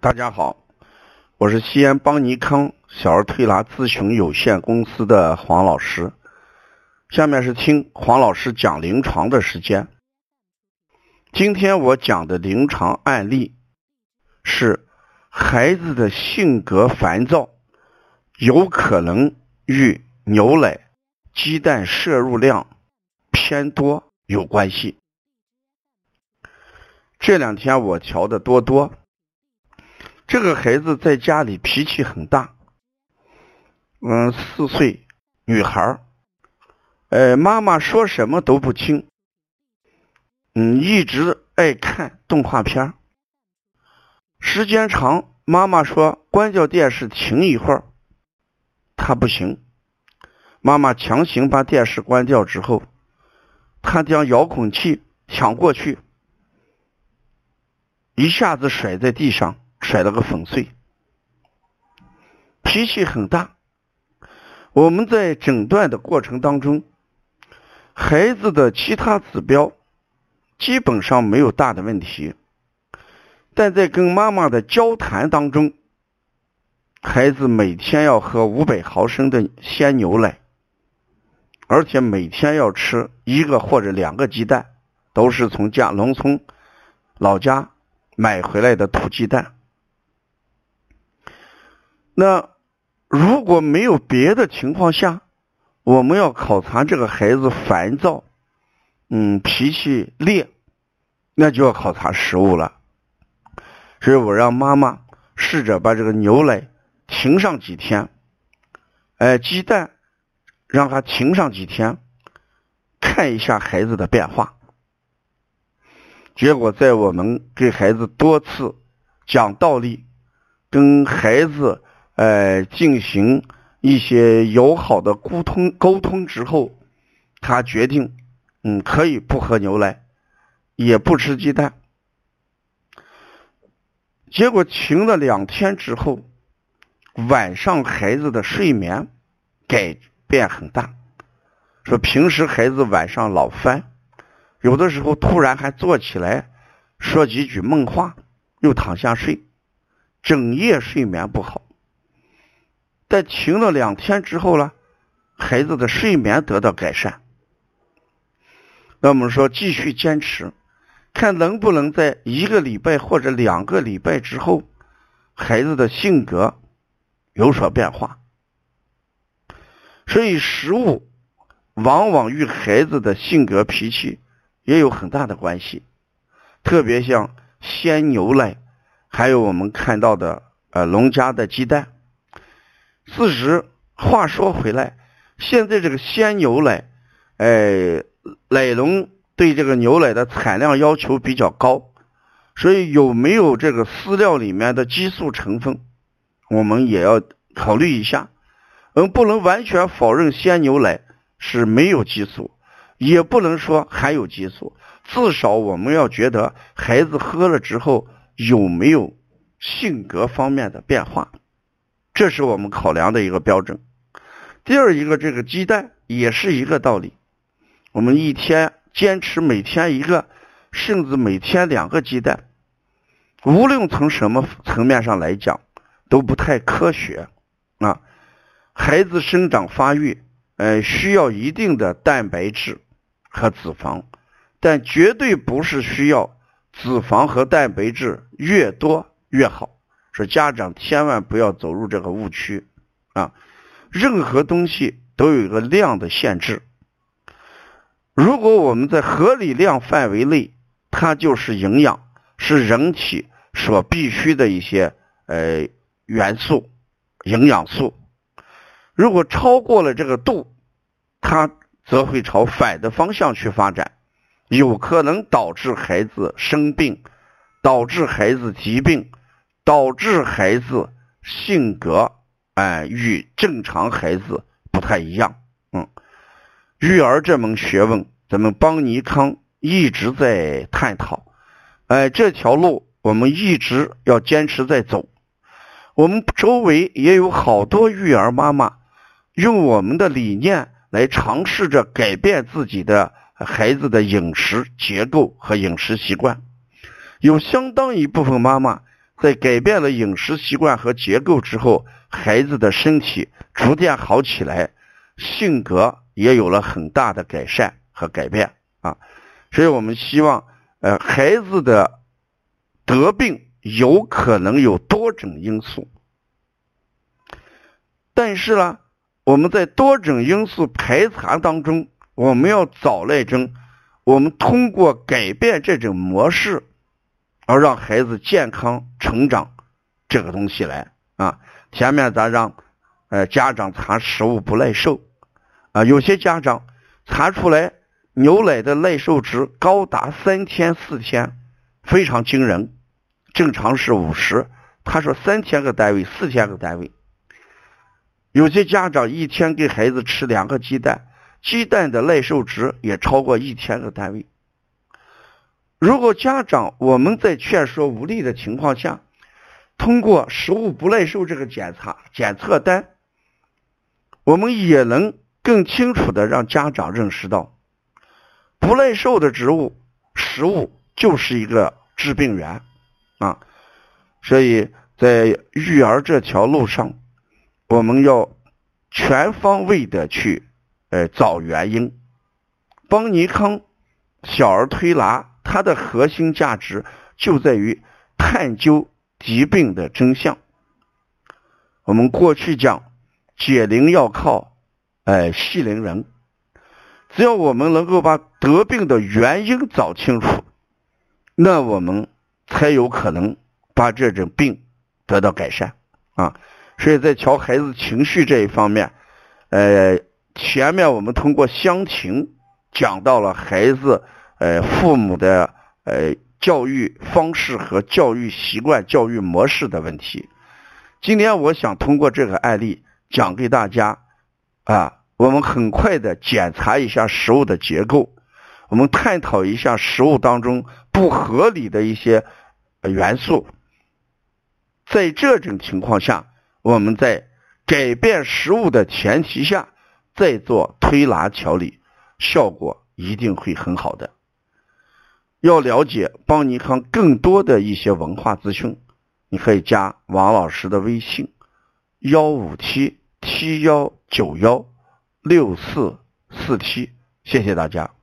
大家好，我是西安邦尼康小儿推拿咨询有限公司的黄老师。下面是听黄老师讲临床的时间。今天我讲的临床案例是孩子的性格烦躁，有可能与牛奶、鸡蛋摄入量偏多有关系。这两天我调的多多，这个孩子在家里脾气很大，嗯，四岁女孩儿。呃，妈妈说什么都不听，嗯，一直爱看动画片时间长，妈妈说关掉电视停一会儿，他不行。妈妈强行把电视关掉之后，他将遥控器抢过去，一下子甩在地上，甩了个粉碎。脾气很大。我们在诊断的过程当中。孩子的其他指标基本上没有大的问题，但在跟妈妈的交谈当中，孩子每天要喝五百毫升的鲜牛奶，而且每天要吃一个或者两个鸡蛋，都是从家农村老家买回来的土鸡蛋。那如果没有别的情况下，我们要考察这个孩子烦躁，嗯，脾气烈，那就要考察食物了。所以我让妈妈试着把这个牛奶停上几天，哎，鸡蛋让他停上几天，看一下孩子的变化。结果在我们给孩子多次讲道理，跟孩子呃进行。一些友好的沟通沟通之后，他决定，嗯，可以不喝牛奶，也不吃鸡蛋。结果停了两天之后，晚上孩子的睡眠改变很大。说平时孩子晚上老翻，有的时候突然还坐起来说几句梦话，又躺下睡，整夜睡眠不好。在停了两天之后呢，孩子的睡眠得到改善。那我们说继续坚持，看能不能在一个礼拜或者两个礼拜之后，孩子的性格有所变化。所以食物往往与孩子的性格脾气也有很大的关系，特别像鲜牛奶，还有我们看到的呃农家的鸡蛋。事实话说回来，现在这个鲜牛奶，哎，奶农对这个牛奶的产量要求比较高，所以有没有这个饲料里面的激素成分，我们也要考虑一下。嗯，不能完全否认鲜牛奶是没有激素，也不能说含有激素，至少我们要觉得孩子喝了之后有没有性格方面的变化。这是我们考量的一个标准。第二一个，这个鸡蛋也是一个道理。我们一天坚持每天一个，甚至每天两个鸡蛋，无论从什么层面上来讲，都不太科学啊。孩子生长发育，呃，需要一定的蛋白质和脂肪，但绝对不是需要脂肪和蛋白质越多越好。说家长千万不要走入这个误区啊！任何东西都有一个量的限制。如果我们在合理量范围内，它就是营养，是人体所必须的一些呃元素、营养素。如果超过了这个度，它则会朝反的方向去发展，有可能导致孩子生病，导致孩子疾病。导致孩子性格哎与正常孩子不太一样，嗯，育儿这门学问，咱们邦尼康一直在探讨，哎，这条路我们一直要坚持在走。我们周围也有好多育儿妈妈，用我们的理念来尝试着改变自己的孩子的饮食结构和饮食习惯，有相当一部分妈妈。在改变了饮食习惯和结构之后，孩子的身体逐渐好起来，性格也有了很大的改善和改变啊。所以我们希望，呃，孩子的得病有可能有多种因素，但是呢，我们在多种因素排查当中，我们要找那种我们通过改变这种模式。而让孩子健康成长，这个东西来啊！前面咱让呃家长查食物不耐受啊，有些家长查出来牛奶的耐受值高达三天四天，非常惊人。正常是五十，他说三天个单位，四天个单位。有些家长一天给孩子吃两个鸡蛋，鸡蛋的耐受值也超过一天个单位。如果家长我们在劝说无力的情况下，通过食物不耐受这个检查检测单，我们也能更清楚的让家长认识到，不耐受的植物食物就是一个致病源啊。所以在育儿这条路上，我们要全方位的去呃找原因。邦尼康小儿推拿。它的核心价值就在于探究疾病的真相。我们过去讲解铃要靠哎系铃人，只要我们能够把得病的原因找清楚，那我们才有可能把这种病得到改善啊。所以在调孩子情绪这一方面，呃，前面我们通过乡情讲到了孩子。呃，父母的呃教育方式和教育习惯、教育模式的问题。今天我想通过这个案例讲给大家啊，我们很快的检查一下食物的结构，我们探讨一下食物当中不合理的一些元素。在这种情况下，我们在改变食物的前提下再做推拿调理，效果一定会很好的。要了解邦尼康更多的一些文化资讯，你可以加王老师的微信：幺五七七幺九幺六四四七。谢谢大家。